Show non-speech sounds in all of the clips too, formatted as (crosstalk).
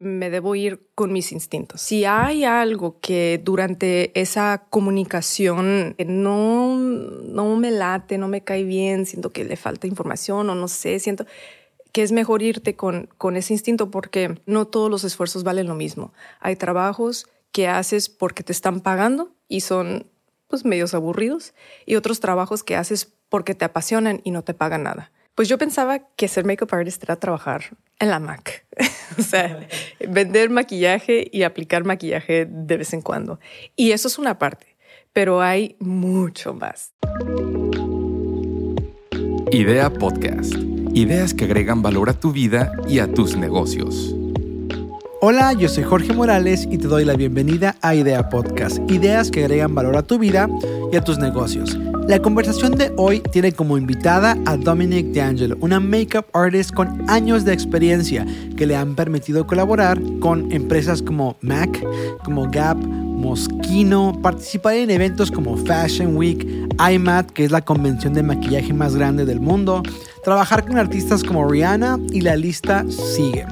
me debo ir con mis instintos. Si hay algo que durante esa comunicación no, no me late, no me cae bien, siento que le falta información o no sé, siento que es mejor irte con, con ese instinto porque no todos los esfuerzos valen lo mismo. Hay trabajos que haces porque te están pagando y son pues medios aburridos y otros trabajos que haces porque te apasionan y no te pagan nada. Pues yo pensaba que ser makeup artist era trabajar en la Mac, (laughs) o sea, vender maquillaje y aplicar maquillaje de vez en cuando. Y eso es una parte, pero hay mucho más. Idea Podcast. Ideas que agregan valor a tu vida y a tus negocios. Hola, yo soy Jorge Morales y te doy la bienvenida a Idea Podcast, ideas que agregan valor a tu vida y a tus negocios. La conversación de hoy tiene como invitada a Dominic D'Angelo, una makeup artist con años de experiencia que le han permitido colaborar con empresas como MAC, como Gap, Moschino, participar en eventos como Fashion Week, IMAT, que es la convención de maquillaje más grande del mundo, trabajar con artistas como Rihanna y la lista sigue.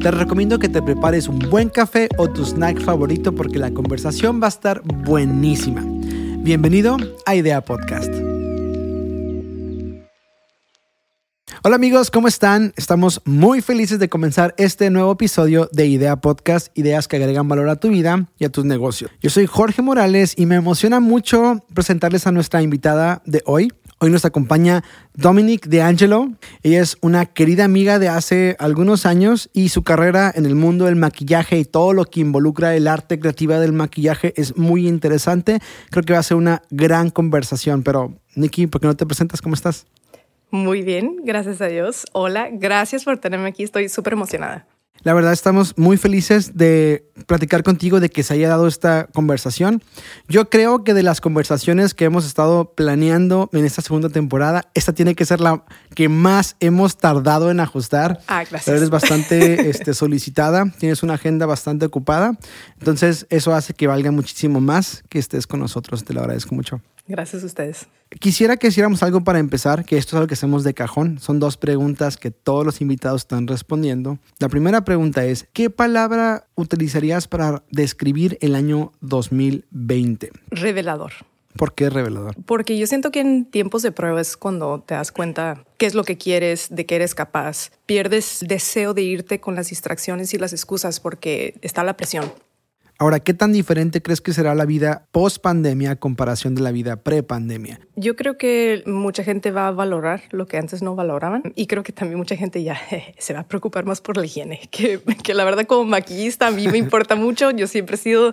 Te recomiendo que te prepares un buen café o tu snack favorito porque la conversación va a estar buenísima. Bienvenido a Idea Podcast. Hola amigos, ¿cómo están? Estamos muy felices de comenzar este nuevo episodio de Idea Podcast, ideas que agregan valor a tu vida y a tus negocios. Yo soy Jorge Morales y me emociona mucho presentarles a nuestra invitada de hoy. Hoy nos acompaña Dominic DeAngelo. Ella es una querida amiga de hace algunos años y su carrera en el mundo del maquillaje y todo lo que involucra el arte creativa del maquillaje es muy interesante. Creo que va a ser una gran conversación. Pero, Nikki, ¿por qué no te presentas? ¿Cómo estás? Muy bien, gracias a Dios. Hola, gracias por tenerme aquí. Estoy súper emocionada. La verdad estamos muy felices de platicar contigo, de que se haya dado esta conversación. Yo creo que de las conversaciones que hemos estado planeando en esta segunda temporada, esta tiene que ser la que más hemos tardado en ajustar. Ah, gracias. eres bastante (laughs) este, solicitada, tienes una agenda bastante ocupada, entonces eso hace que valga muchísimo más que estés con nosotros. Te lo agradezco mucho. Gracias a ustedes. Quisiera que hiciéramos algo para empezar, que esto es algo que hacemos de cajón. Son dos preguntas que todos los invitados están respondiendo. La primera pregunta es, ¿qué palabra utilizarías para describir el año 2020? Revelador. ¿Por qué revelador? Porque yo siento que en tiempos de prueba es cuando te das cuenta qué es lo que quieres, de qué eres capaz. Pierdes deseo de irte con las distracciones y las excusas porque está la presión. Ahora, ¿qué tan diferente crees que será la vida post pandemia a comparación de la vida pre pandemia? Yo creo que mucha gente va a valorar lo que antes no valoraban y creo que también mucha gente ya (laughs) se va a preocupar más por la higiene, (laughs) que, la verdad como maquillista a mí me importa mucho. Yo siempre he sido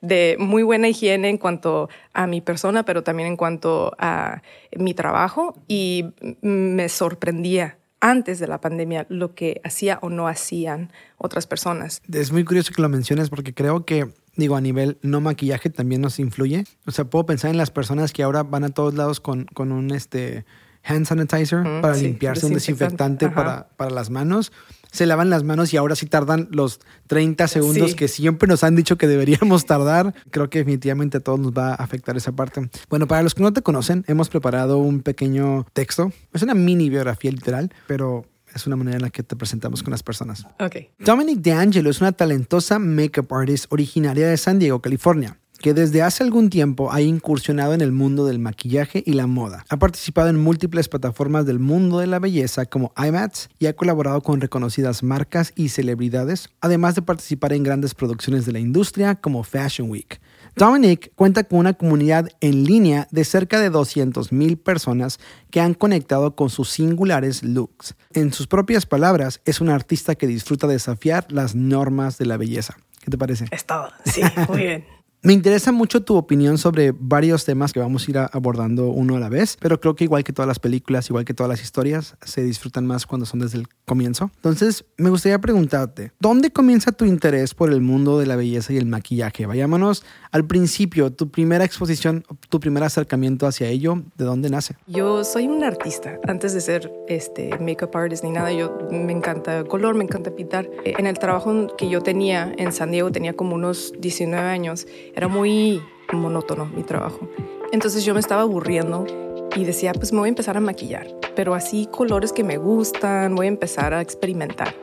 de muy buena higiene en cuanto a mi persona, pero también en cuanto a mi trabajo y me sorprendía antes de la pandemia lo que hacía o no hacían otras personas. Es muy curioso que lo menciones porque creo que, digo, a nivel no maquillaje también nos influye. O sea, puedo pensar en las personas que ahora van a todos lados con, con un este, hand sanitizer para limpiarse, un desinfectante para, para las manos se lavan las manos y ahora sí tardan los 30 segundos que siempre nos han dicho que deberíamos tardar. Creo que definitivamente a todos nos va a afectar esa parte. Bueno, para los que no te conocen, hemos preparado un pequeño texto. Es una mini biografía literal, pero es una manera en la que te presentamos con las personas. Okay. Dominic DeAngelo es una talentosa makeup artist originaria de San Diego, California que desde hace algún tiempo ha incursionado en el mundo del maquillaje y la moda. Ha participado en múltiples plataformas del mundo de la belleza como IMATS y ha colaborado con reconocidas marcas y celebridades, además de participar en grandes producciones de la industria como Fashion Week. Dominic cuenta con una comunidad en línea de cerca de 200.000 personas que han conectado con sus singulares looks. En sus propias palabras, es un artista que disfruta desafiar las normas de la belleza. ¿Qué te parece? Es todo, sí, (laughs) muy bien. Me interesa mucho tu opinión sobre varios temas que vamos a ir abordando uno a la vez, pero creo que igual que todas las películas, igual que todas las historias, se disfrutan más cuando son desde el comienzo. Entonces, me gustaría preguntarte, ¿dónde comienza tu interés por el mundo de la belleza y el maquillaje? Vayámonos al principio, tu primera exposición, tu primer acercamiento hacia ello, ¿de dónde nace? Yo soy un artista. Antes de ser este makeup artist ni nada, yo me encanta el color, me encanta pintar. En el trabajo que yo tenía en San Diego, tenía como unos 19 años era muy monótono mi trabajo. Entonces yo me estaba aburriendo y decía, pues me voy a empezar a maquillar, pero así colores que me gustan, voy a empezar a experimentar.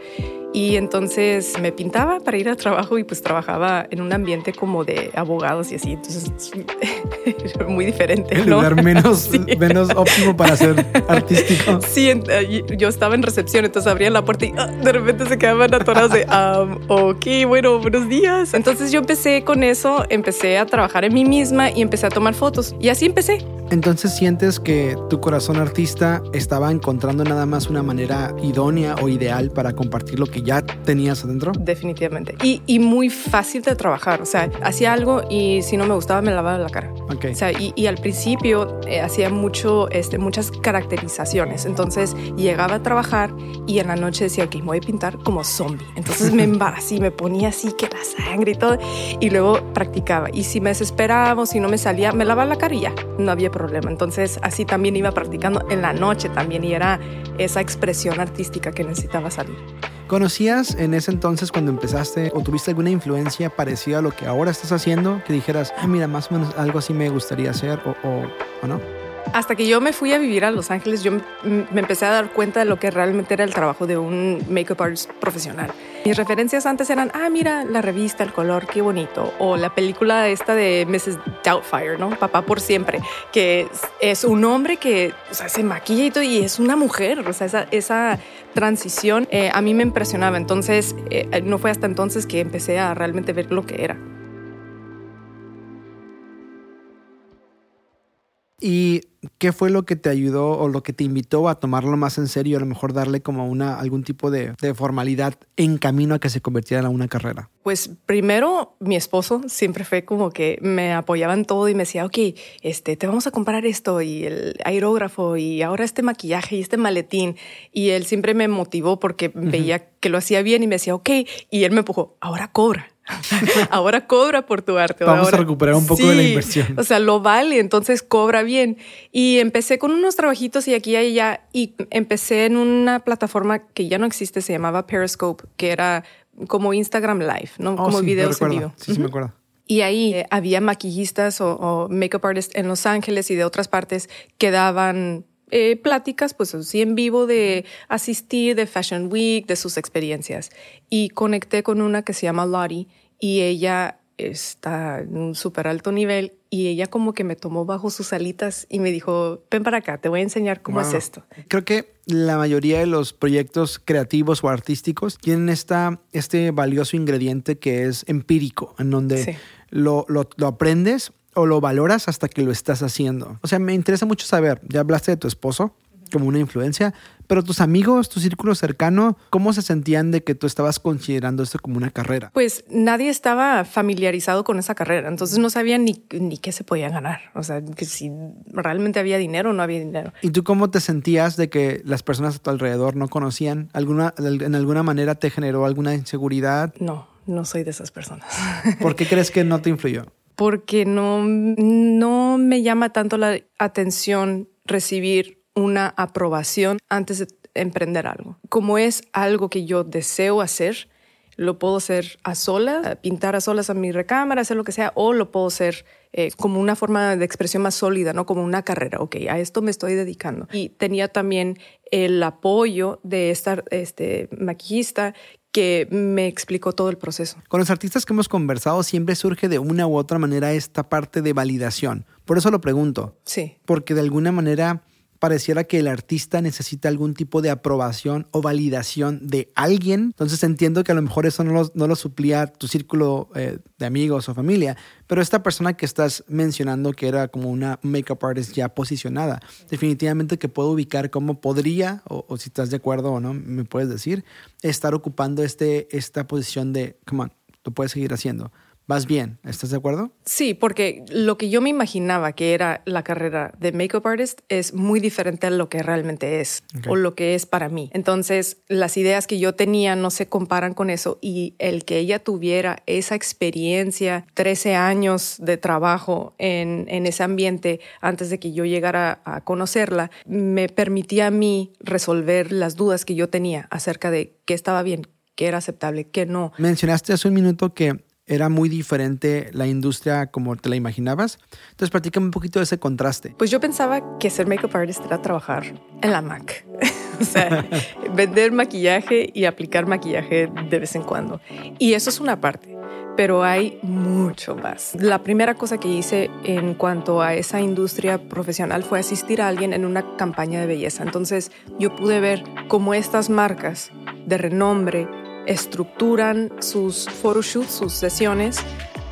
Y entonces me pintaba para ir al trabajo y pues trabajaba en un ambiente como de abogados y así. Entonces (laughs) muy diferente. El lugar menos, (laughs) menos óptimo para ser artístico. (laughs) Sí, yo estaba en recepción, entonces abrían la puerta y ah, de repente se quedaban atorados de, um, ok, bueno, buenos días. Entonces yo empecé con eso, empecé a trabajar en mí misma y empecé a tomar fotos. Y así empecé. Entonces sientes que tu corazón artista estaba encontrando nada más una manera idónea o ideal para compartir lo que ya tenías adentro. Definitivamente. Y, y muy fácil de trabajar. O sea, hacía algo y si no me gustaba me lavaba la cara. Okay. O sea, y, y al principio eh, hacía mucho, este, muchas caracterizaciones. Entonces llegaba a trabajar y en la noche decía, ok, me voy a pintar como zombie. Entonces me (laughs) embaracé, me ponía así que la sangre y todo. Y luego practicaba. Y si me desesperaba o si no me salía, me lavaba la cara y ya. No había problema problema. Entonces así también iba practicando en la noche también y era esa expresión artística que necesitaba salir. ¿Conocías en ese entonces cuando empezaste o tuviste alguna influencia parecida a lo que ahora estás haciendo? Que dijeras, ah, mira, más o menos algo así me gustaría hacer o, o, o no. Hasta que yo me fui a vivir a Los Ángeles, yo me empecé a dar cuenta de lo que realmente era el trabajo de un make-up artist profesional. Mis referencias antes eran, ah, mira la revista, el color, qué bonito. O la película esta de Mrs. Doubtfire, ¿no? Papá por siempre, que es un hombre que o sea, se maquilla y todo, y es una mujer. O sea, esa, transición eh, a mí me impresionaba. Entonces, eh, no fue hasta entonces que empecé a realmente ver lo que era. ¿Y qué fue lo que te ayudó o lo que te invitó a tomarlo más en serio, a lo mejor darle como una, algún tipo de, de formalidad en camino a que se convirtiera en una carrera? Pues primero mi esposo siempre fue como que me apoyaba en todo y me decía, ok, este, te vamos a comprar esto y el aerógrafo y ahora este maquillaje y este maletín. Y él siempre me motivó porque veía que lo hacía bien y me decía, ok, y él me empujó, ahora cobra. (laughs) ahora cobra por tu arte. Vamos a recuperar un poco de la inversión. O sea, lo vale, entonces cobra bien. Y empecé con unos trabajitos y aquí y allá y empecé en una plataforma que ya no existe, se llamaba Periscope, que era como Instagram Live, ¿no? Oh, como sí, videos en vivo. Sí, sí, me acuerdo. Y ahí eh, había maquillistas o, o makeup artists en Los Ángeles y de otras partes que daban eh, pláticas, pues así en vivo de asistir, de Fashion Week, de sus experiencias. Y conecté con una que se llama Lottie y ella está en un súper alto nivel y ella como que me tomó bajo sus alitas y me dijo, ven para acá, te voy a enseñar cómo Wow. es esto. Creo que la mayoría de los proyectos creativos o artísticos tienen esta, este valioso ingrediente que es empírico, en donde Sí. lo, lo- lo aprendes o lo valoras hasta que lo estás haciendo. O sea, me interesa mucho saber, ya hablaste de tu esposo como una influencia, pero tus amigos, tu círculo cercano, ¿cómo se sentían de que tú estabas considerando esto como una carrera? Pues nadie estaba familiarizado con esa carrera, entonces no sabían ni, ni qué se podía ganar, o sea, que si realmente había dinero o no había dinero. ¿Y tú cómo te sentías de que las personas a tu alrededor no conocían? ¿Alguna, ¿En alguna manera te generó alguna inseguridad? No, no soy de esas personas. (laughs) ¿Por qué crees que no te influyó? porque no, no me llama tanto la atención recibir una aprobación antes de emprender algo. Como es algo que yo deseo hacer, lo puedo hacer a solas, pintar a solas a mi recámara, hacer lo que sea, o lo puedo hacer eh, como una forma de expresión más sólida, no como una carrera. Ok, a esto me estoy dedicando. Y tenía también el apoyo de esta este, maquillista que me explicó todo el proceso. Con los artistas que hemos conversado siempre surge de una u otra manera esta parte de validación. Por eso lo pregunto, Sí, porque de alguna manera pareciera que el artista necesita algún tipo de aprobación o validación de alguien. Entonces entiendo que a lo mejor eso no lo, no lo suplía tu círculo eh, de amigos o familia, pero esta persona que estás mencionando que era como una makeup artist ya posicionada, definitivamente que puedo ubicar cómo podría, o, o si estás de acuerdo o no, me puedes decir, estar ocupando este, esta posición de, come on, lo puedes seguir haciendo. Vas bien, ¿estás de acuerdo? Sí, porque lo que yo me imaginaba que era la carrera de makeup artist es muy diferente a lo que realmente es o lo que es para mí. Entonces, las ideas que yo tenía no se comparan con eso y el que ella tuviera esa experiencia, 13 años de trabajo en, en ese ambiente antes de que yo llegara a conocerla, me permitía a mí resolver las dudas que yo tenía acerca de qué estaba bien, qué era aceptable, qué no. Mencionaste hace un minuto que era muy diferente la industria como te la imaginabas. Entonces, platícame un poquito de ese contraste. Pues yo pensaba que ser makeup artist era trabajar en la Mac. (laughs) o sea, vender maquillaje y aplicar maquillaje de vez en cuando. Y eso es una parte pero hay mucho más. La primera cosa que hice en cuanto a esa industria profesional fue asistir a alguien en una campaña de belleza. Entonces yo pude ver cómo estas marcas de renombre estructuran sus photoshoots, sus sesiones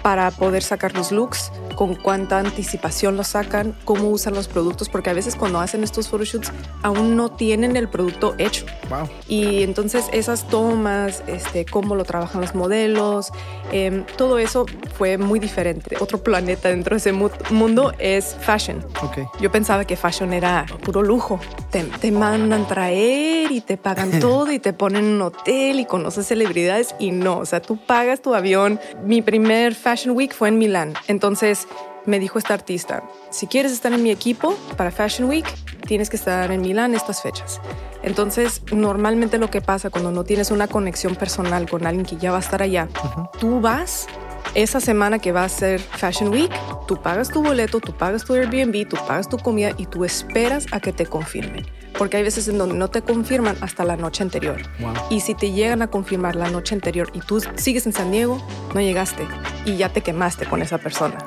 para poder sacar los looks, con cuánta anticipación los sacan, cómo usan los productos, porque a veces cuando hacen estos photoshoots aún no tienen el producto hecho. Wow. Y entonces esas tomas, este, cómo lo trabajan los modelos, em, todo eso fue muy diferente. Otro planeta dentro de ese mundo es fashion. Okay. Yo pensaba que fashion era puro lujo. Te, te mandan traer y te pagan (laughs) todo y te ponen en un hotel y conoces celebridades y no, o sea, tú pagas tu avión. Mi primer Fashion Week fue en Milán. Entonces me dijo esta artista, si quieres estar en mi equipo para Fashion Week, tienes que estar en Milán estas fechas. Entonces, normalmente lo que pasa cuando no tienes una conexión personal con alguien que ya va a estar allá, tú vas esa semana que va a ser Fashion Week, tú pagas tu boleto, tú pagas tu Airbnb, tú pagas tu comida y tú esperas a que te confirmen porque hay veces en donde no te confirman hasta la noche anterior. Y si te llegan a confirmar la noche anterior y tú sigues en San Diego, no llegaste y ya te quemaste con esa persona.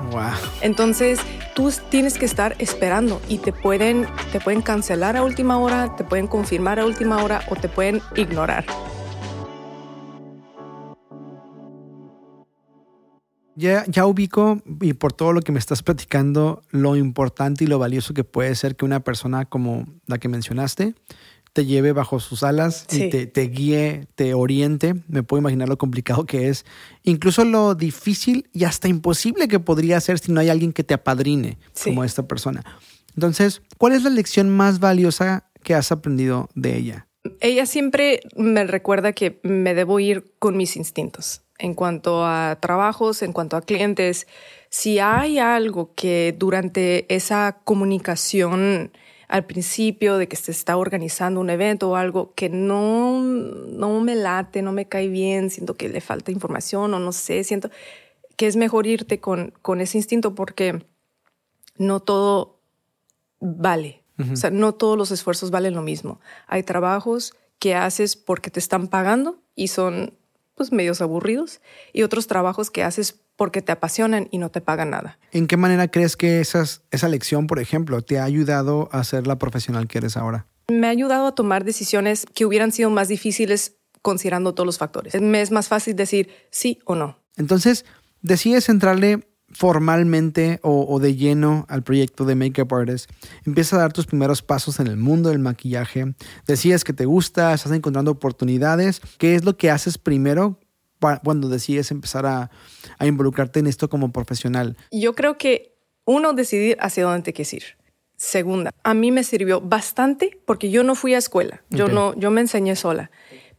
Entonces, tú tienes que estar esperando y te pueden, te pueden cancelar a última hora, te pueden confirmar a última hora o te pueden ignorar. Ya, ya ubico, y por todo lo que me estás platicando, lo importante y lo valioso que puede ser que una persona como la que mencionaste te lleve bajo sus alas y te, te, guíe, te oriente. Me puedo imaginar lo complicado que es, incluso lo difícil y hasta imposible que podría ser si no hay alguien que te apadrine como esta persona. Entonces, ¿cuál es la lección más valiosa que has aprendido de ella? Ella siempre me recuerda que me debo ir con mis instintos en cuanto a trabajos, en cuanto a clientes, si hay algo que durante esa comunicación al principio de que se está organizando un evento o algo que no, no me late, no me cae bien, siento que le falta información o no sé, siento que es mejor irte con, con ese instinto porque no todo vale. O sea, no todos los esfuerzos valen lo mismo. Hay trabajos que haces porque te están pagando y son pues medios aburridos y otros trabajos que haces porque te apasionan y no te pagan nada. ¿En qué manera crees que esas, esa lección, por ejemplo, te ha ayudado a ser la profesional que eres ahora? Me ha ayudado a tomar decisiones que hubieran sido más difíciles considerando todos los factores. Me es más fácil decir sí o no. Entonces, decides entrarle formalmente o, de lleno al proyecto de Makeup Artist, empiezas a dar tus primeros pasos en el mundo del maquillaje, decides que te gusta, estás encontrando oportunidades, ¿qué es lo que haces primero cuando decides empezar a, involucrarte en esto como profesional? Yo creo que uno, decidir hacia dónde te quieres ir. Segunda, a mí me sirvió bastante porque yo no fui a escuela, yo, no, yo me enseñé sola,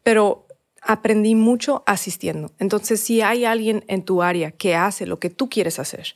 pero aprendí mucho asistiendo. Entonces, si hay alguien en tu área que hace lo que tú quieres hacer,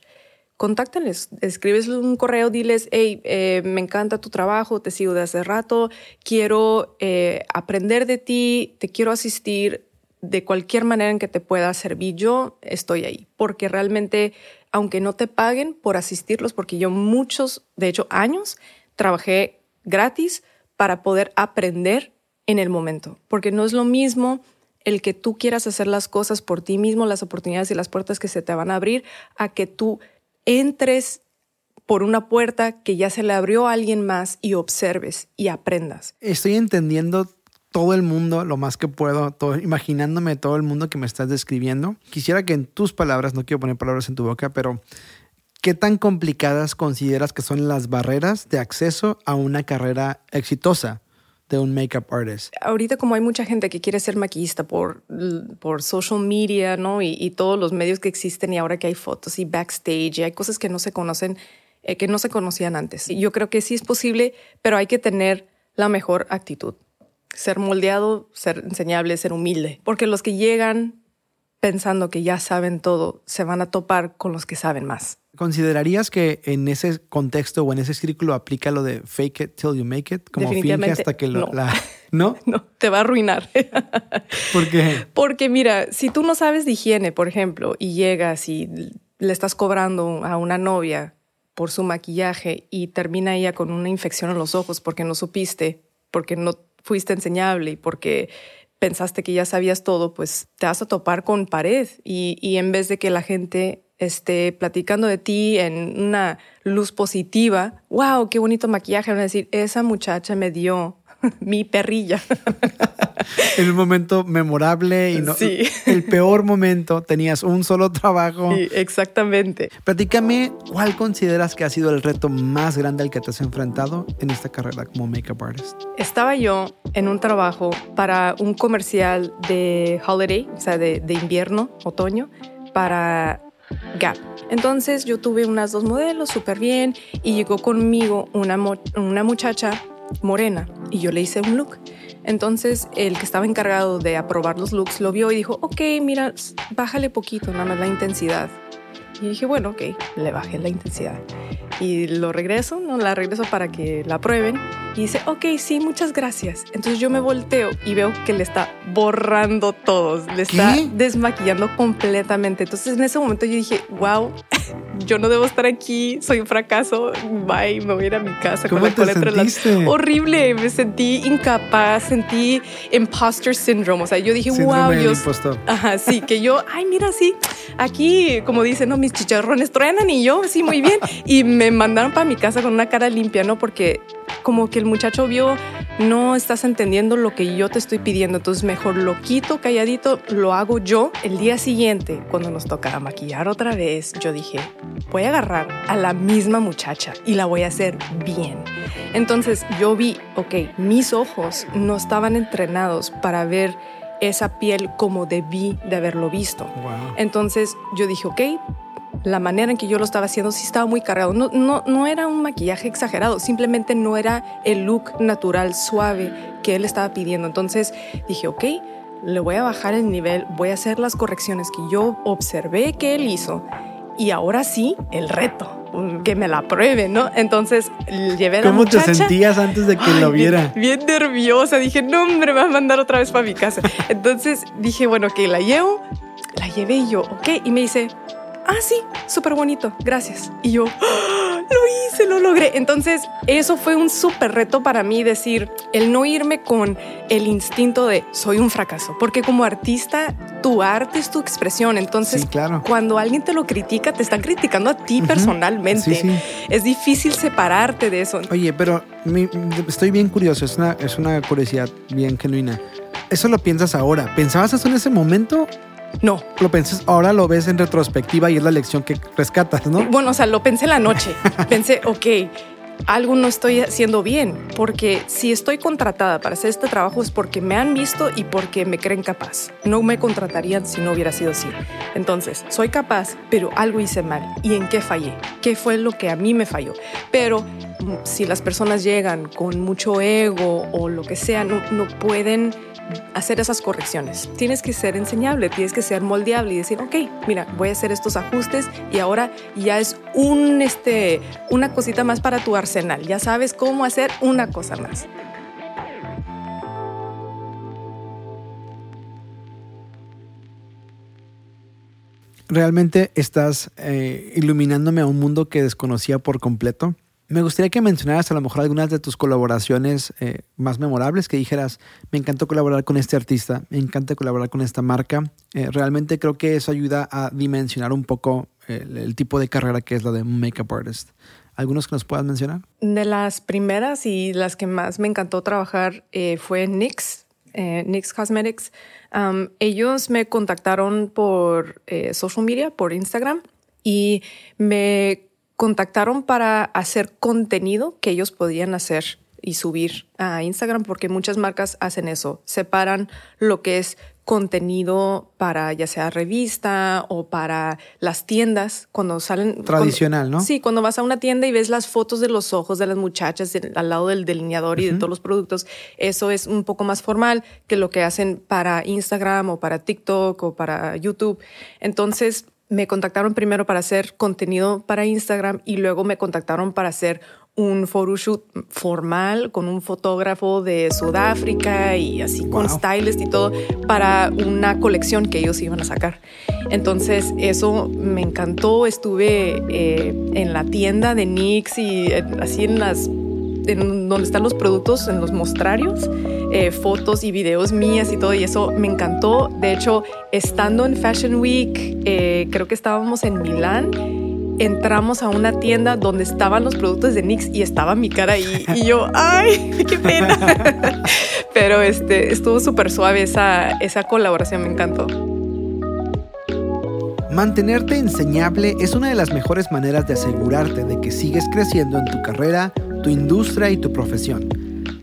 contáctales, escribes un correo, diles, hey, eh, me encanta tu trabajo, te sigo de hace rato, quiero eh, aprender de ti, te quiero asistir de cualquier manera en que te pueda servir. Yo estoy ahí, porque realmente, aunque no te paguen por asistirlos, porque yo muchos, de hecho años, trabajé gratis para poder aprender en el momento, porque no es lo mismo el que tú quieras hacer las cosas por ti mismo, las oportunidades y las puertas que se te van a abrir, a que tú entres por una puerta que ya se le abrió a alguien más y observes y aprendas. Estoy entendiendo todo el mundo lo más que puedo, imaginándome todo el mundo que me estás describiendo. Quisiera que en tus palabras, no quiero poner palabras en tu boca, pero ¿qué tan complicadas consideras que son las barreras de acceso a una carrera exitosa? De un makeup artist? Ahorita como hay mucha gente que quiere ser maquillista por, por social media, ¿no? Y, todos los medios que existen y ahora que hay fotos y backstage y hay cosas que no se conocen, eh, que no se conocían antes. Yo creo que sí es posible, pero hay que tener la mejor actitud. Ser moldeado, ser enseñable, ser humilde. Porque los que llegan pensando que ya saben todo, se van a topar con los que saben más. ¿Considerarías que en ese contexto o en ese círculo aplica lo de fake it till you make it? Como finge hasta que lo... no. La, (laughs) ¿No? No, te va a arruinar. (laughs) ¿Por qué? Porque mira, si tú no sabes de higiene, por ejemplo, y llegas y le estás cobrando a una novia por su maquillaje y termina ella con una infección en los ojos porque no supiste, porque no fuiste enseñable y porque pensaste que ya sabías todo, pues te vas a topar con pared y, y en vez de que la gente esté platicando de ti en una luz positiva, wow, qué bonito maquillaje, van a decir, esa muchacha me dio (laughs) mi perrilla. (laughs) en un momento memorable y no, Sí. (laughs) el peor momento, tenías un solo trabajo. Sí, exactamente. Platícame, ¿cuál consideras que ha sido el reto más grande al que te has enfrentado en esta carrera como makeup artist? Estaba yo en un trabajo para un comercial de holiday, o sea, de, de invierno, otoño, para Gap. Entonces yo tuve unas dos modelos súper bien y llegó conmigo una, mo- una muchacha morena y yo le hice un look. Entonces el que estaba encargado de aprobar los looks lo vio y dijo, ok, mira, bájale poquito, nada más la intensidad. Y dije, bueno, ok, le bajé la intensidad. Y lo regreso, ¿no? La regreso para que la prueben. Y dice, ok, sí, muchas gracias. Entonces yo me volteo y veo que le está borrando todos, le está ¿Qué? desmaquillando completamente. Entonces en ese momento yo dije, wow, (laughs) yo no debo estar aquí, soy un fracaso, bye, me voy a ir a mi casa ¿Cómo con la cola entre las... sentiste? Horrible, me sentí incapaz, sentí imposter syndrome. O sea, yo dije, Síndrome wow, yo... impostor. Ajá, sí, que yo, (laughs) ay, mira, sí, aquí, como dicen, no, mis chicharrones truenan y yo, sí, muy bien. Y me mandaron para mi casa con una cara limpia, ¿no? Porque como que el muchacho vio, no estás entendiendo lo que yo te estoy pidiendo, entonces mejor lo quito calladito, lo hago yo. El día siguiente, cuando nos tocara maquillar otra vez, yo dije, voy a agarrar a la misma muchacha y la voy a hacer bien. Entonces yo vi, ok, mis ojos no estaban entrenados para ver esa piel como debí de haberlo visto. Wow. Entonces yo dije, ok, la manera en que yo lo estaba haciendo sí estaba muy cargado. No, no, no era un maquillaje exagerado, simplemente no era el look natural, suave que él estaba pidiendo. Entonces dije, ok, le voy a bajar el nivel, voy a hacer las correcciones que yo observé que él hizo y ahora sí, el reto, que me la pruebe, ¿no? Entonces llevé a la ¿Cómo te muchacha. sentías antes de que Ay, lo bien- viera? Bien, nerviosa. Dije, no, hombre, me va a mandar otra vez para mi casa. Entonces dije, bueno, que la llevo. La llevé y yo, ok. Y me dice, ah, sí, súper bonito, gracias. Y yo, "Ah, lo hice, lo logré. Entonces, eso fue un súper reto para mí, decir, el no irme con el instinto de soy un fracaso. Porque como artista, tu arte es tu expresión. Entonces, Sí, claro. cuando alguien te lo critica, te están criticando a ti personalmente. Sí, sí. Es difícil separarte de eso. Oye, pero mi- estoy bien curioso, es una, es una curiosidad bien genuina. ¿Eso lo piensas ahora? ¿Pensabas eso en ese momento? No, Lo piensas ahora, lo ves en retrospectiva y es la lección que rescatas, ¿no? Bueno, o sea, lo pensé en la noche. (laughs) Pensé, ok, algo no estoy haciendo bien, porque si estoy contratada para hacer este trabajo es porque me han visto y porque me creen capaz. No me contratarían si no hubiera sido así. Entonces, soy capaz, pero algo hice mal. ¿Y en qué fallé? ¿Qué fue lo que a mí me falló? Pero mm, si las personas llegan con mucho ego o lo que sea, no, no pueden hacer esas correcciones. Tienes que ser enseñable, tienes que ser moldeable y decir, ok, mira, voy a hacer estos ajustes y ahora ya es este, una cosita más para tu arsenal. Ya sabes cómo hacer una cosa más. Realmente estás eh, iluminándome a un mundo que desconocía por completo. Me gustaría que mencionaras a lo mejor algunas de tus colaboraciones eh, más memorables, que dijeras, me encantó colaborar con este artista, me encanta colaborar con esta marca. Eh, realmente creo que eso ayuda a dimensionar un poco el, tipo de carrera que es la de makeup artist. ¿Algunos que nos puedas mencionar? De las primeras y las que más me encantó trabajar eh, fue NYX, eh, NYX Cosmetics. Ellos me contactaron por social media, por Instagram, y me contactaron para hacer contenido que ellos podían hacer y subir a Instagram, porque muchas marcas hacen eso, separan lo que es contenido para ya sea revista o para las tiendas cuando salen tradicional, ¿no? Sí, cuando vas a una tienda y ves las fotos de los ojos de las muchachas al lado del delineador y de todos los productos, eso es un poco más formal que lo que hacen para Instagram o para TikTok o para YouTube. Entonces, me contactaron primero para hacer contenido para Instagram y luego me contactaron para hacer un photoshoot formal con un fotógrafo de Sudáfrica y así con stylist y todo para una colección que ellos iban a sacar. Entonces eso me encantó. Estuve eh, en la tienda de NYX y así en las en donde están los productos, en los mostrarios, eh, fotos y videos mías y todo, y eso me encantó. De hecho, estando en Fashion Week, eh, creo que estábamos en Milán entramos a una tienda donde estaban los productos de NYX y estaba mi cara ahí y yo, (laughs) ay, qué pena. (laughs) Pero este, estuvo súper suave esa, esa colaboración, me encantó. Mantenerte enseñable es una de las mejores maneras de asegurarte de que sigues creciendo en tu carrera, tu industria y tu profesión.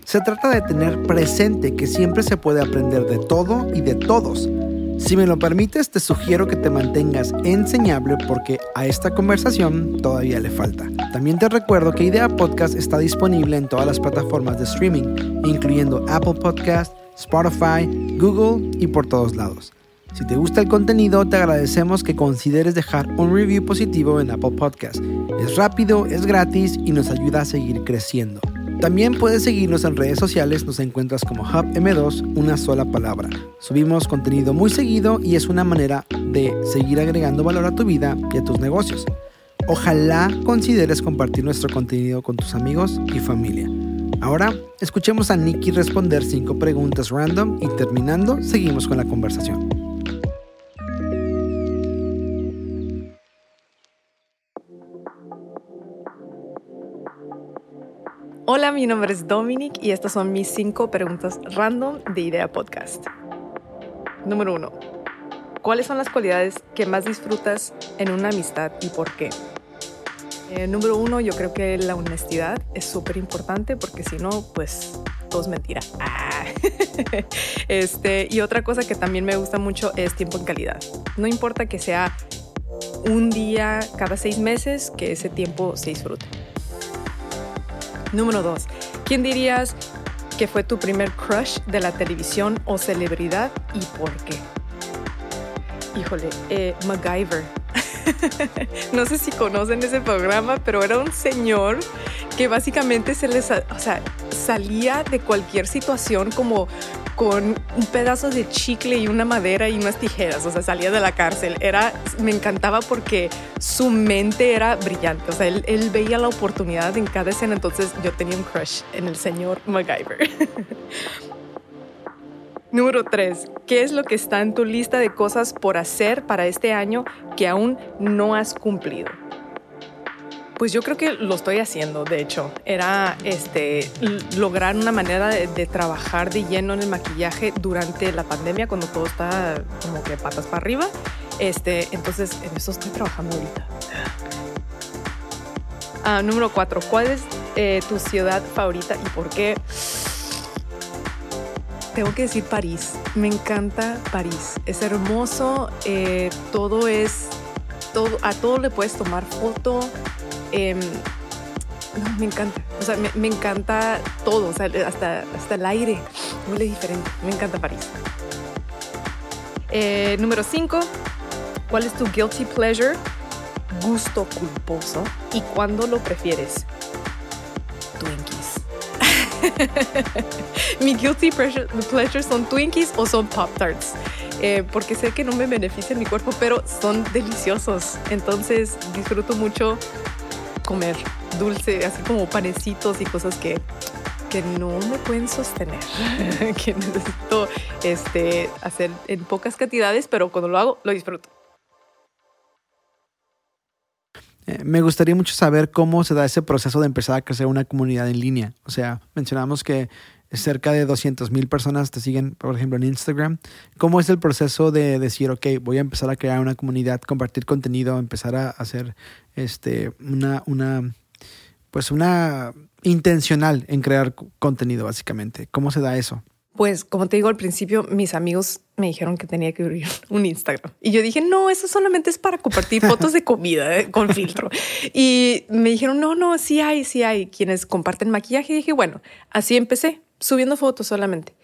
Se trata de tener presente que siempre se puede aprender de todo y de todos si me lo permites, te sugiero que te mantengas enseñable porque a esta conversación todavía le falta. También te recuerdo que Idea Podcast está disponible en todas las plataformas de streaming, incluyendo Apple Podcast, Spotify, Google y por todos lados. Si te gusta el contenido, te agradecemos que consideres dejar un review positivo en Apple Podcast. Es rápido, es gratis y nos ayuda a seguir creciendo. También puedes seguirnos en redes sociales, nos encuentras como Hub M2, una sola palabra. Subimos contenido muy seguido y es una manera de seguir agregando valor a tu vida y a tus negocios. Ojalá consideres compartir nuestro contenido con tus amigos y familia. Ahora, escuchemos a Nikki responder cinco preguntas random y terminando, seguimos con la conversación. Hola, mi nombre es Dominic y estas son mis cinco preguntas random de Idea Podcast. Número uno. ¿Cuáles son las cualidades que más disfrutas en una amistad y por qué? Eh, número uno, yo creo que la honestidad es súper importante porque si no, pues todo es mentira. Ah. (laughs) este, y otra cosa que también me gusta mucho es tiempo en calidad. No importa que sea un día cada seis meses, que ese tiempo se disfrute. Número dos, ¿quién dirías que fue tu primer crush de la televisión o celebridad y por qué? Híjole, eh, MacGyver. (laughs) no sé si conocen ese programa, pero era un señor que básicamente se les, o sea, salía de cualquier situación como con un pedazo de chicle y una madera y unas tijeras, o sea, salía de la cárcel. Era, me encantaba porque su mente era brillante, o sea, él, él veía la oportunidad en cada escena, entonces yo tenía un crush en el señor MacGyver. (laughs) Número 3. ¿Qué es lo que está en tu lista de cosas por hacer para este año que aún no has cumplido? Pues yo creo que lo estoy haciendo, de hecho. Era este, lograr una manera de, trabajar de lleno en el maquillaje durante la pandemia, cuando todo está como que patas para arriba. Este, entonces, en eso estoy trabajando ahorita. Ah, número cuatro, ¿cuál es eh, tu ciudad favorita y por qué? Tengo que decir París. Me encanta París. Es hermoso. Eh, todo es. Todo, a todo le puedes tomar foto. Em, me encanta. O sea, me, encanta todo. O sea, hasta, hasta el aire huele diferente. Me encanta París. Eh, número 5. ¿Cuál es tu guilty pleasure? Gusto culposo. ¿Y cuándo lo prefieres? Twinkies. (laughs) Mi guilty pleasure son Twinkies o son Pop Tarts. Eh, porque sé que no me benefician mi cuerpo, pero son deliciosos. Entonces disfruto mucho comer dulce, así como panecitos y cosas que, que no me pueden sostener, (laughs) que necesito este, hacer en pocas cantidades, pero cuando lo hago, lo disfruto. Eh, me gustaría mucho saber cómo se da ese proceso de empezar a crecer una comunidad en línea. O sea, mencionamos que cerca de 200 mil personas te siguen, por ejemplo, en Instagram. ¿Cómo es el proceso de decir, ok, voy a empezar a crear una comunidad, compartir contenido, empezar a hacer este, una, una, pues una intencional en crear contenido, básicamente? ¿Cómo se da eso? Pues como te digo al principio, mis amigos me dijeron que tenía que abrir (laughs) un Instagram. Y yo dije, no, eso solamente es para compartir (laughs) fotos de comida eh, con filtro. Y me dijeron, no, no, sí hay, sí hay quienes comparten maquillaje. Y dije, bueno, así empecé, subiendo fotos solamente.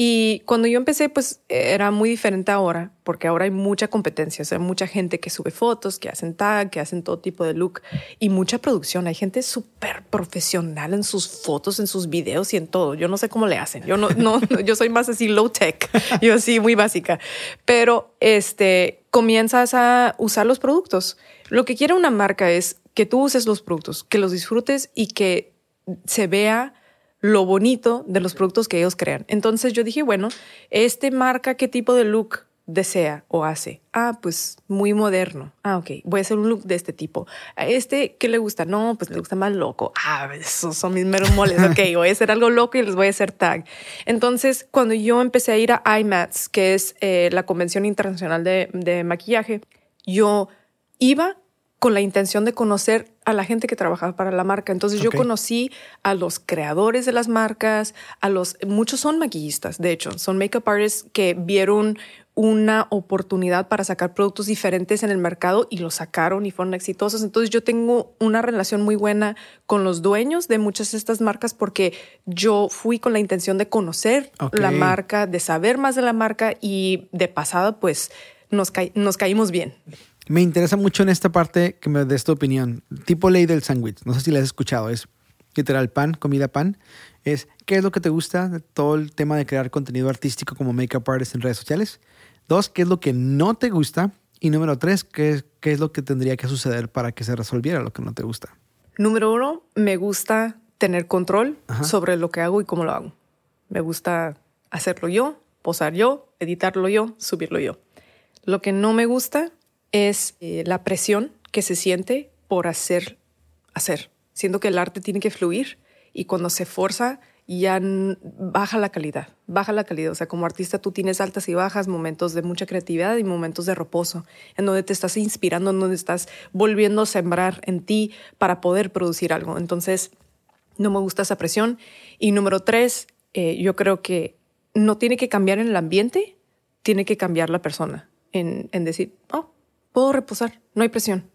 Y cuando yo empecé, pues era muy diferente ahora, porque ahora hay mucha competencia, o sea, mucha gente que sube fotos, que hacen tag, que hacen todo tipo de look y mucha producción. Hay gente súper profesional en sus fotos, en sus videos y en todo. Yo no sé cómo le hacen. Yo no, (laughs) no, yo soy más así low tech, (laughs) yo así muy básica. Pero este comienzas a usar los productos. Lo que quiere una marca es que tú uses los productos, que los disfrutes y que se vea lo bonito de los productos que ellos crean. Entonces yo dije, bueno, este marca qué tipo de look desea o hace. Ah, pues muy moderno. Ah, ok, voy a hacer un look de este tipo. A este, ¿qué le gusta? No, pues le gusta más loco. Ah, esos son mis meros moles. Ok, (laughs) voy a hacer algo loco y les voy a hacer tag. Entonces, cuando yo empecé a ir a IMATS, que es eh, la Convención Internacional de, de Maquillaje, yo iba con la intención de conocer a la gente que trabajaba para la marca. Entonces yo conocí a los creadores de las marcas, a los, muchos son maquillistas, de hecho, son makeup artists que vieron una oportunidad para sacar productos diferentes en el mercado y lo sacaron y fueron exitosos. Entonces yo tengo una relación muy buena con los dueños de muchas de estas marcas porque yo fui con la intención de conocer la marca, de saber más de la marca y de pasada pues nos, nos caímos bien. Me interesa mucho en esta parte que me des tu opinión. Tipo ley del sándwich. No sé si la has escuchado. Es literal pan, comida pan. Es qué es lo que te gusta de todo el tema de crear contenido artístico como makeup artist en redes sociales. Dos, qué es lo que no te gusta. Y número tres, qué, qué es lo que tendría que suceder para que se resolviera lo que no te gusta. Número uno, me gusta tener control sobre lo que hago y cómo lo hago. Me gusta hacerlo yo, posar yo, editarlo yo, subirlo yo. Lo que no me gusta es eh, la presión que se siente por hacer, hacer. Siento que el arte tiene que fluir y cuando se forza ya baja la calidad, baja la calidad. O sea, como artista tú tienes altas y bajas, momentos de mucha creatividad y momentos de reposo, en donde te estás inspirando, en donde estás volviendo a sembrar en ti para poder producir algo. Entonces, no me gusta esa presión. Y número tres, eh, yo creo que no tiene que cambiar en el ambiente, tiene que cambiar la persona en, en decir, oh, puedo reposar, no hay presión.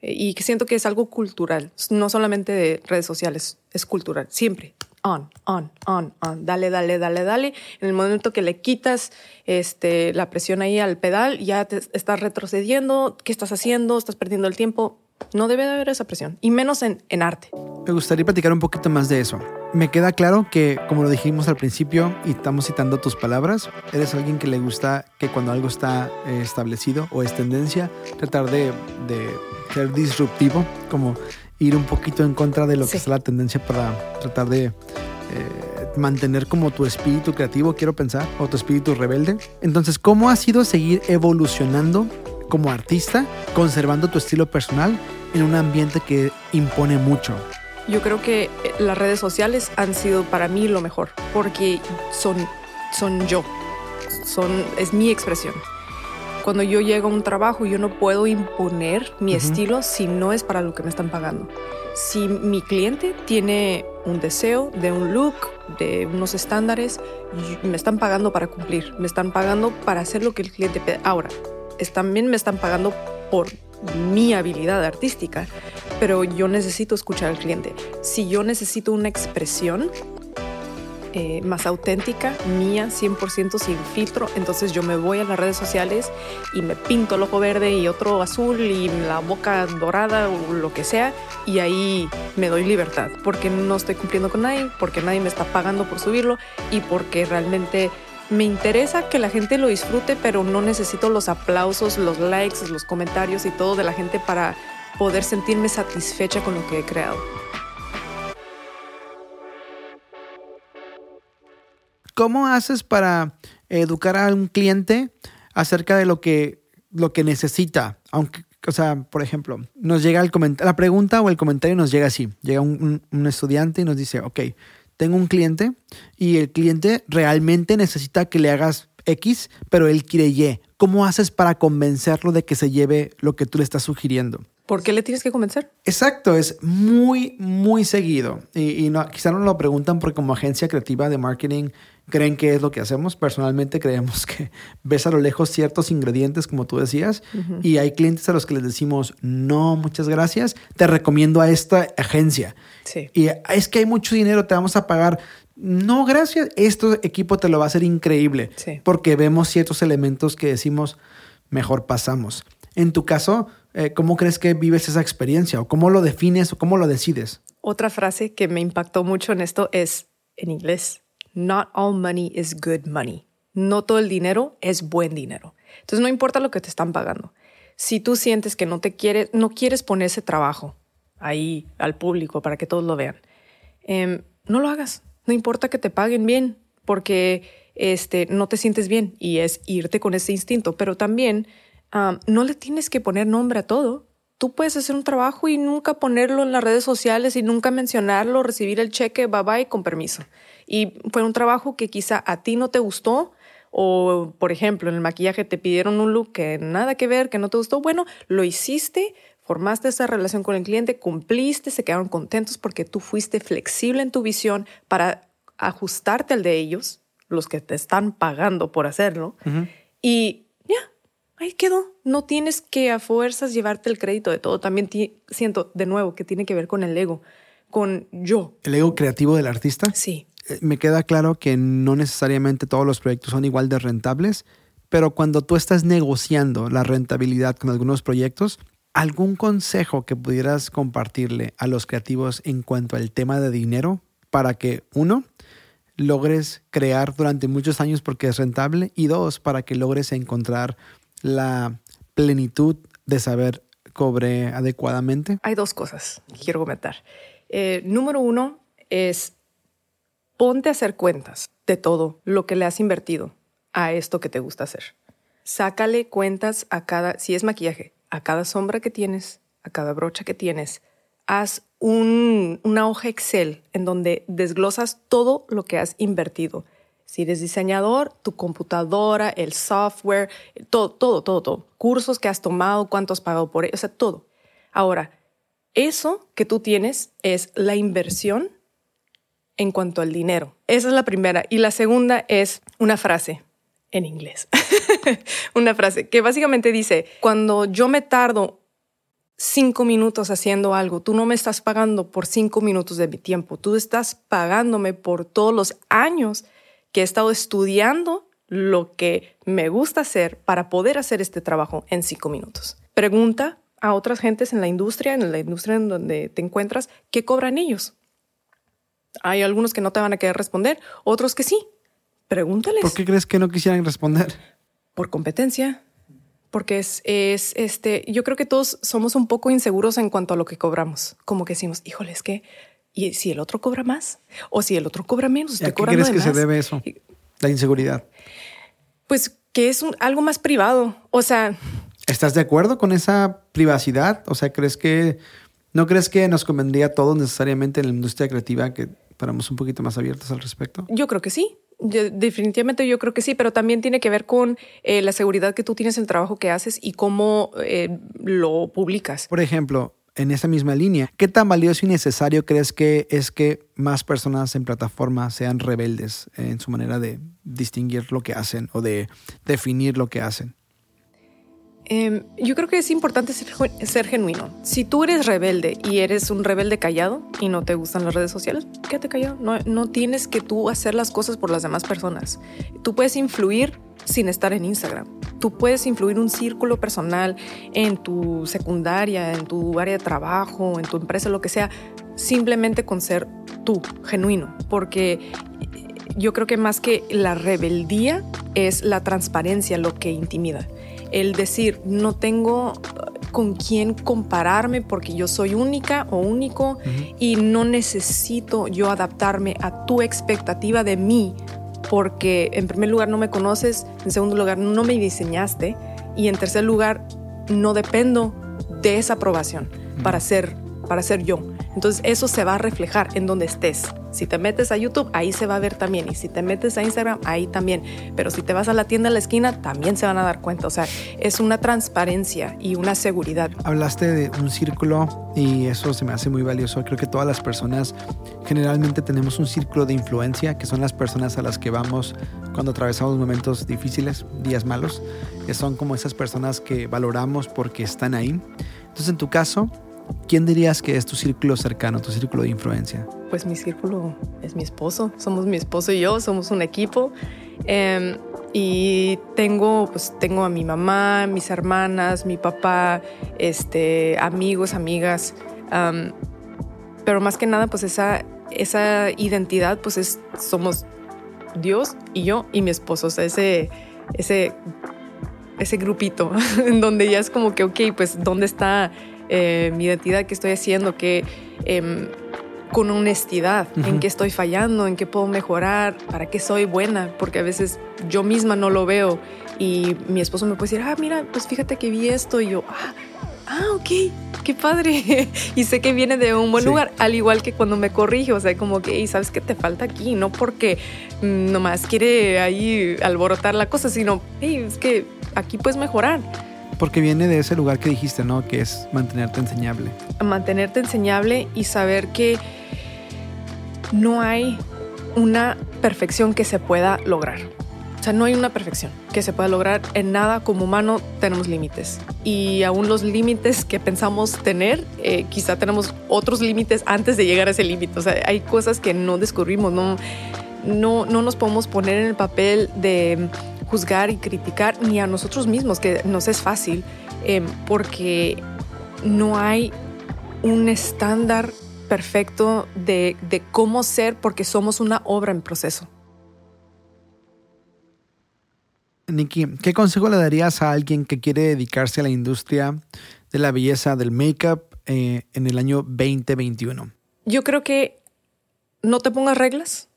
Eh, y que siento que es algo cultural, no solamente de redes sociales, es cultural, siempre. On, on, on, on, dale, dale, dale, dale. En el momento que le quitas este, la presión ahí al pedal, ya te estás retrocediendo. ¿Qué estás haciendo? Estás perdiendo el tiempo. No debe de haber esa presión, y menos en, en arte. Me gustaría platicar un poquito más de eso. Me queda claro que, como lo dijimos al principio, y estamos citando tus palabras, eres alguien que le gusta que cuando algo está eh, establecido o es tendencia, tratar de, de, ser disruptivo, como ir un poquito en contra de lo que es la tendencia para tratar de... Eh, mantener como tu espíritu creativo, quiero pensar, o tu espíritu rebelde. Entonces, ¿cómo ha sido seguir evolucionando como artista, conservando tu estilo personal en un ambiente que impone mucho. Yo creo que eh, las redes sociales han sido para mí lo mejor, porque son, son yo, son, es mi expresión. Cuando yo llego a un trabajo, yo no puedo imponer mi estilo si no es para lo que me están pagando. Si mi cliente tiene un deseo de un look, de unos estándares, me están pagando para cumplir, me están pagando para hacer lo que el cliente pide. Ahora, también me están pagando por mi habilidad artística, pero yo necesito escuchar al cliente. Si yo necesito una expresión eh, más auténtica, mía, 100% sin filtro, entonces yo me voy a las redes sociales y me pinto el ojo verde y otro azul y la boca dorada o lo que sea, y ahí me doy libertad, porque no estoy cumpliendo con nadie, porque nadie me está pagando por subirlo y porque realmente me interesa que la gente lo disfrute, pero no necesito los aplausos, los likes, los comentarios y todo de la gente para poder sentirme satisfecha con lo que he creado. ¿Cómo haces para educar a un cliente acerca de lo que, lo que necesita? Aunque, o sea, por ejemplo, nos llega el la pregunta o el comentario nos llega así. Llega un, un estudiante y nos dice, ok, tengo un cliente y el cliente realmente necesita que le hagas X, pero él quiere Y. ¿cómo haces para convencerlo de que se lleve lo que tú le estás sugiriendo? ¿Por qué le tienes que convencer? Exacto, es muy, muy seguido. Y, no, quizá no lo preguntan porque como agencia creativa de marketing creen que es lo que hacemos. Personalmente creemos que (laughs) ves a lo lejos ciertos ingredientes, como tú decías, y hay clientes a los que les decimos, no, muchas gracias, te recomiendo a esta agencia. Sí. Y es que hay mucho dinero, te vamos a pagar. No, gracias, este equipo te lo va a hacer increíble, Sí. porque vemos ciertos elementos que decimos, mejor pasamos. En tu caso, eh, ¿cómo crees que vives esa experiencia? ¿O cómo lo defines o cómo lo decides? Otra frase que me impactó mucho en esto es en inglés. Not all money is good money. No todo el dinero es buen dinero. Entonces no importa lo que te están pagando. Si tú sientes que no te quieres, no quieres poner ese trabajo ahí al público para que todos lo vean, em, no lo hagas. No importa que te paguen bien, porque este, no te sientes bien y es irte con ese instinto. Pero también um, no le tienes que poner nombre a todo. Tú puedes hacer un trabajo y nunca ponerlo en las redes sociales y nunca mencionarlo, recibir el cheque, bye bye, con permiso. Y fue un trabajo que quizá a ti no te gustó, o, por ejemplo, en el maquillaje te pidieron un look que nada que ver, que no te gustó. Bueno, lo hiciste, formaste esa relación con el cliente, cumpliste, se quedaron contentos porque tú fuiste flexible en tu visión para ajustarte al de ellos, los que te están pagando por hacerlo. Y ahí quedó. No tienes que a fuerzas llevarte el crédito de todo. También siento, de nuevo, que tiene que ver con el ego, con yo. ¿El ego creativo del artista? Sí, Eh, Me queda claro que no necesariamente todos los proyectos son igual de rentables, pero cuando tú estás negociando la rentabilidad con algunos proyectos, ¿algún consejo que pudieras compartirle a los creativos en cuanto al tema de dinero para que, uno, logres crear durante muchos años porque es rentable y dos, para que logres encontrar la plenitud de saber cobre adecuadamente? hay dos cosas que quiero comentar. Eh, número uno es ponte a hacer cuentas de todo lo que le has invertido a esto que te gusta hacer. Sácale cuentas a cada, si es maquillaje, a cada sombra que tienes, a cada brocha que tienes. Haz un- una hoja Excel en donde desglosas todo lo que has invertido. Si eres diseñador, tu computadora, el software, todo, todo, todo, todo. Cursos que has tomado, cuánto has pagado por ello, o sea, todo. Ahora, eso que tú tienes es la inversión en cuanto al dinero. Esa es la primera. Y la segunda es una frase en inglés. (laughs) una frase que básicamente dice, cuando yo me tardo cinco minutos haciendo algo, tú no me estás pagando por cinco minutos de mi tiempo, tú estás pagándome por todos los años que he estado estudiando lo que me gusta hacer para poder hacer este trabajo en cinco minutos. Pregunta a otras gentes en la industria, en la industria en donde te encuentras, ¿qué cobran ellos? Hay algunos que no te van a querer responder, otros que sí. Pregúntales ¿Por qué crees que no quisieran responder? por competencia, porque es, es este, yo creo que todos somos un poco inseguros en cuanto a lo que cobramos. Como que decimos, híjole, es que, ¿y si el otro cobra más? O si el otro cobra menos, ¿Y estoy ¿A qué crees que se más. debe eso? La inseguridad. Pues que es un- algo más privado. O sea, ¿Estás de acuerdo con esa privacidad? O sea, ¿crees que no crees que nos convendría a todos necesariamente en la industria creativa que fuéramos un poquito más abiertos al respecto? yo creo que sí. Yo- definitivamente yo creo que sí, pero también tiene que ver con eh, la seguridad que tú tienes en el trabajo que haces y cómo eh, lo publicas. Por ejemplo, en esa misma línea, ¿qué tan valioso y necesario crees que es que más personas en plataforma sean rebeldes en su manera de distinguir lo que hacen o de definir lo que hacen? Em, yo creo que es importante ser, genuino. Si tú eres rebelde y eres un rebelde callado y no te gustan las redes sociales, quédate callado. No, no tienes que tú hacer las cosas por las demás personas. Tú puedes influir sin estar en Instagram. Tú puedes influir un círculo personal en tu secundaria, en tu área de trabajo, en tu empresa, lo que sea, simplemente con ser tú, genuino. Porque yo creo que más que la rebeldía es la transparencia lo que intimida. El decir, no tengo uh, con quién compararme porque yo soy única o único y no necesito yo adaptarme a tu expectativa de mí porque en primer lugar no me conoces, en segundo lugar no me diseñaste y en tercer lugar no dependo de esa aprobación para ser, para ser yo. Entonces eso se va a reflejar en donde estés. Si te metes a YouTube, ahí se va a ver también. Y si te metes a Instagram, ahí también. Pero si te vas a la tienda a la esquina, también se van a dar cuenta. O sea, es una transparencia y una seguridad. Hablaste de un círculo y eso se me hace muy valioso. Creo que todas las personas generalmente tenemos un círculo de influencia, que son las personas a las que vamos cuando atravesamos momentos difíciles, días malos. Que son como esas personas que valoramos porque están ahí. Entonces, en tu caso, ¿quién dirías que es tu círculo cercano, tu círculo de influencia? Pues mi círculo es mi esposo, somos mi esposo y yo, somos un equipo. Em, y tengo, pues tengo a mi mamá, mis hermanas, mi papá, este, amigos, amigas. pero más que nada, pues esa, esa identidad, pues es, somos Dios y yo y mi esposo. O sea, ese, ese, ese grupito (laughs) en donde ya es como que, ok, pues, ¿dónde está eh, mi identidad? ¿Qué estoy haciendo? ¿Qué... Em, con honestidad en qué estoy fallando, en qué puedo mejorar, para qué soy buena, porque a veces yo misma no lo veo y mi esposo me puede decir, ah, mira, pues fíjate que vi esto y yo, ah, ah, ok, qué padre. (laughs) y sé que viene de un buen lugar, al igual que cuando me corrige, o sea, como que, ¿sabes qué te falta aquí? No porque mm, nomás quiere ahí alborotar la cosa, sino, hey, es que aquí puedes mejorar. Porque viene de ese lugar que dijiste, ¿no? Que es mantenerte enseñable. Mantenerte enseñable y saber que no hay una perfección que se pueda lograr. O sea, no hay una perfección que se pueda lograr. En nada como humano tenemos límites. Y aún los límites que pensamos tener, eh, quizá tenemos otros límites antes de llegar a ese límite. O sea, hay cosas que no descubrimos, no, no, no nos podemos poner en el papel de juzgar y criticar ni a nosotros mismos, que nos es fácil, eh, porque no hay un estándar perfecto de, de cómo ser porque somos una obra en proceso. Nikki, ¿qué consejo le darías a alguien que quiere dedicarse a la industria de la belleza del make-up eh, en el año 2021? Yo creo que no te pongas reglas.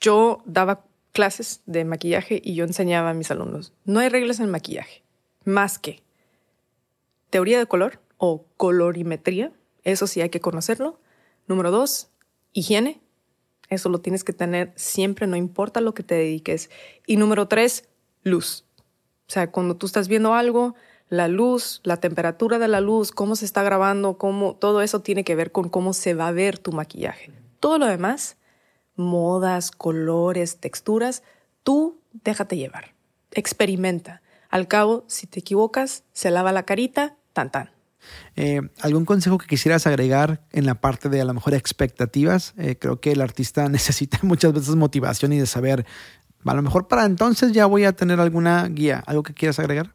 Yo daba clases de maquillaje y yo enseñaba a mis alumnos, no hay reglas en maquillaje, más que teoría de color o colorimetría, eso sí hay que conocerlo. Número dos, higiene, eso lo tienes que tener siempre, no importa lo que te dediques. Y número tres, luz. O sea, cuando tú estás viendo algo, la luz, la temperatura de la luz, cómo se está grabando, cómo todo eso tiene que ver con cómo se va a ver tu maquillaje. Todo lo demás modas, colores, texturas, tú déjate llevar, experimenta. Al cabo, si te equivocas, se lava la carita, tan tan. Eh, ¿Algún consejo que quisieras agregar en la parte de a lo mejor expectativas? Eh, creo que el artista (laughs) necesita muchas veces motivación y de saber, a lo mejor para entonces ya voy a tener alguna guía. ¿Algo que quieras agregar?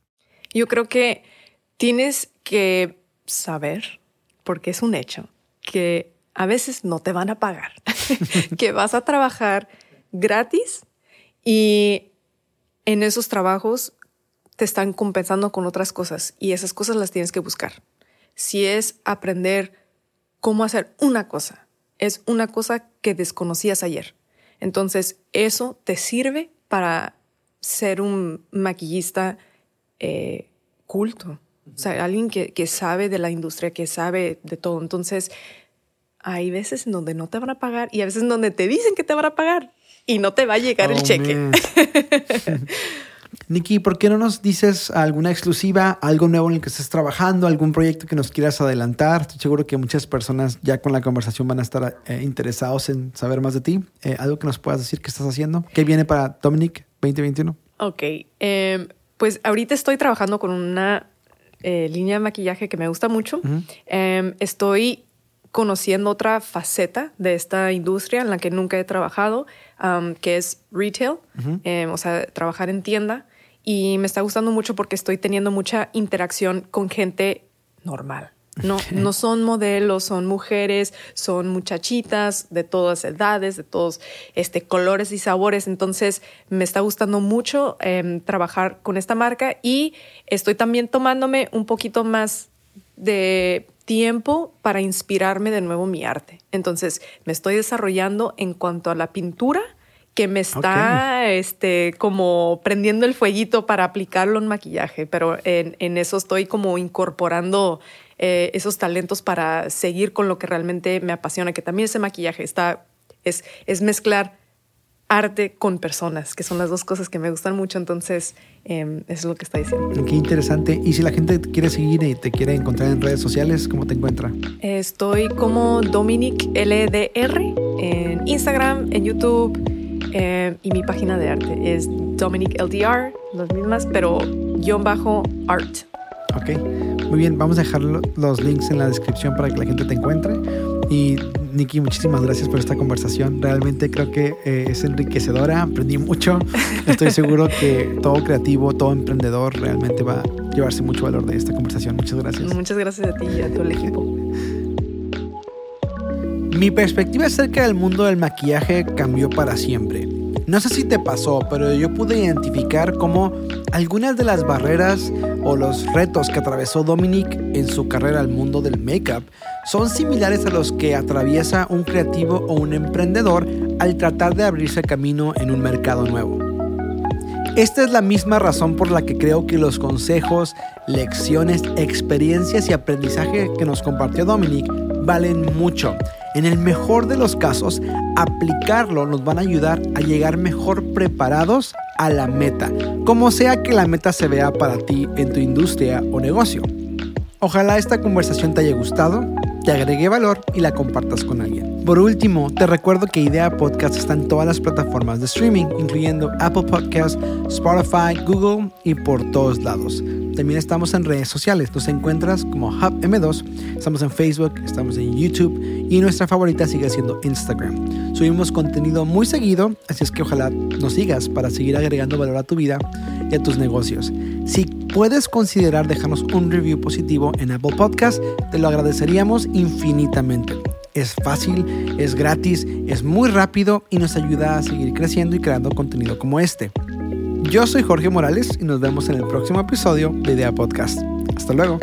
Yo creo que tienes que saber, porque es un hecho, que a veces no te van a pagar, (laughs) que vas a trabajar gratis y en esos trabajos te están compensando con otras cosas y esas cosas las tienes que buscar. Si es aprender cómo hacer una cosa, es una cosa que desconocías ayer. Entonces eso te sirve para ser un maquillista eh, culto, o sea, alguien que, que sabe de la industria, que sabe de todo. Entonces, hay veces en donde no te van a pagar y a veces en donde te dicen que te van a pagar y no te va a llegar el oh, cheque. (laughs) Nikki, ¿por qué no nos dices alguna exclusiva, algo nuevo en el que estés trabajando, algún proyecto que nos quieras adelantar? Estoy seguro que muchas personas ya con la conversación van a estar eh, interesados en saber más de ti. Eh, algo que nos puedas decir que estás haciendo. ¿Qué viene para Dominic 2021? Ok, em, pues ahorita estoy trabajando con una eh, línea de maquillaje que me gusta mucho. Em, estoy conociendo otra faceta de esta industria en la que nunca he trabajado, um, que es retail, em, o sea, trabajar en tienda. Y me está gustando mucho porque estoy teniendo mucha interacción con gente normal. No, no son modelos, son mujeres, son muchachitas de todas edades, de todos este, colores y sabores. Entonces me está gustando mucho em, trabajar con esta marca y estoy también tomándome un poquito más de tiempo para inspirarme de nuevo mi arte. Entonces, me estoy desarrollando en cuanto a la pintura que me está este, como prendiendo el fueguito para aplicarlo en maquillaje, pero en, eso estoy como incorporando eh, esos talentos para seguir con lo que realmente me apasiona, que también ese maquillaje está Es, es mezclar arte con personas, que son las dos cosas que me gustan mucho. Entonces, eh, eso es lo que está diciendo. Qué interesante. Y si la gente te quiere seguir y te quiere encontrar en redes sociales, ¿cómo te encuentra? Estoy como Dominic LDR en Instagram, en YouTube eh, y mi página de arte es Dominic LDR, las mismas, pero guion bajo art. Ok, muy bien, vamos a dejar los links en la descripción para que la gente te encuentre. Y Nikki, muchísimas gracias por esta conversación. Realmente creo que eh, es enriquecedora, aprendí mucho. Estoy (laughs) seguro que todo creativo, todo emprendedor realmente va a llevarse mucho valor de esta conversación. Muchas gracias. Muchas gracias a ti y a todo el equipo. Mi perspectiva acerca del mundo del maquillaje cambió para siempre. No sé si te pasó, pero yo pude identificar cómo algunas de las barreras o los retos que atravesó Dominic en su carrera al mundo del make-up son similares a los que atraviesa un creativo o un emprendedor al tratar de abrirse camino en un mercado nuevo. Esta es la misma razón por la que creo que los consejos, lecciones, experiencias y aprendizaje que nos compartió Dominic valen mucho en el mejor de los casos, aplicarlo nos van a ayudar a llegar mejor preparados a la meta, como sea que la meta se vea para ti en tu industria o negocio. Ojalá esta conversación te haya gustado, te agregue valor y la compartas con alguien. Por último, te recuerdo que Idea Podcast está en todas las plataformas de streaming, incluyendo Apple Podcasts, Spotify, Google y por todos lados. También estamos en redes sociales, nos encuentras como Hub M2, estamos en Facebook, estamos en YouTube y nuestra favorita sigue siendo Instagram. Subimos contenido muy seguido, así es que ojalá nos sigas para seguir agregando valor a tu vida y a tus negocios. Si puedes considerar dejarnos un review positivo en Apple Podcast, te lo agradeceríamos infinitamente. Es fácil, es gratis, es muy rápido y nos ayuda a seguir creciendo y creando contenido como este. Yo soy Jorge Morales y nos vemos en el próximo episodio de Idea Podcast. Hasta luego.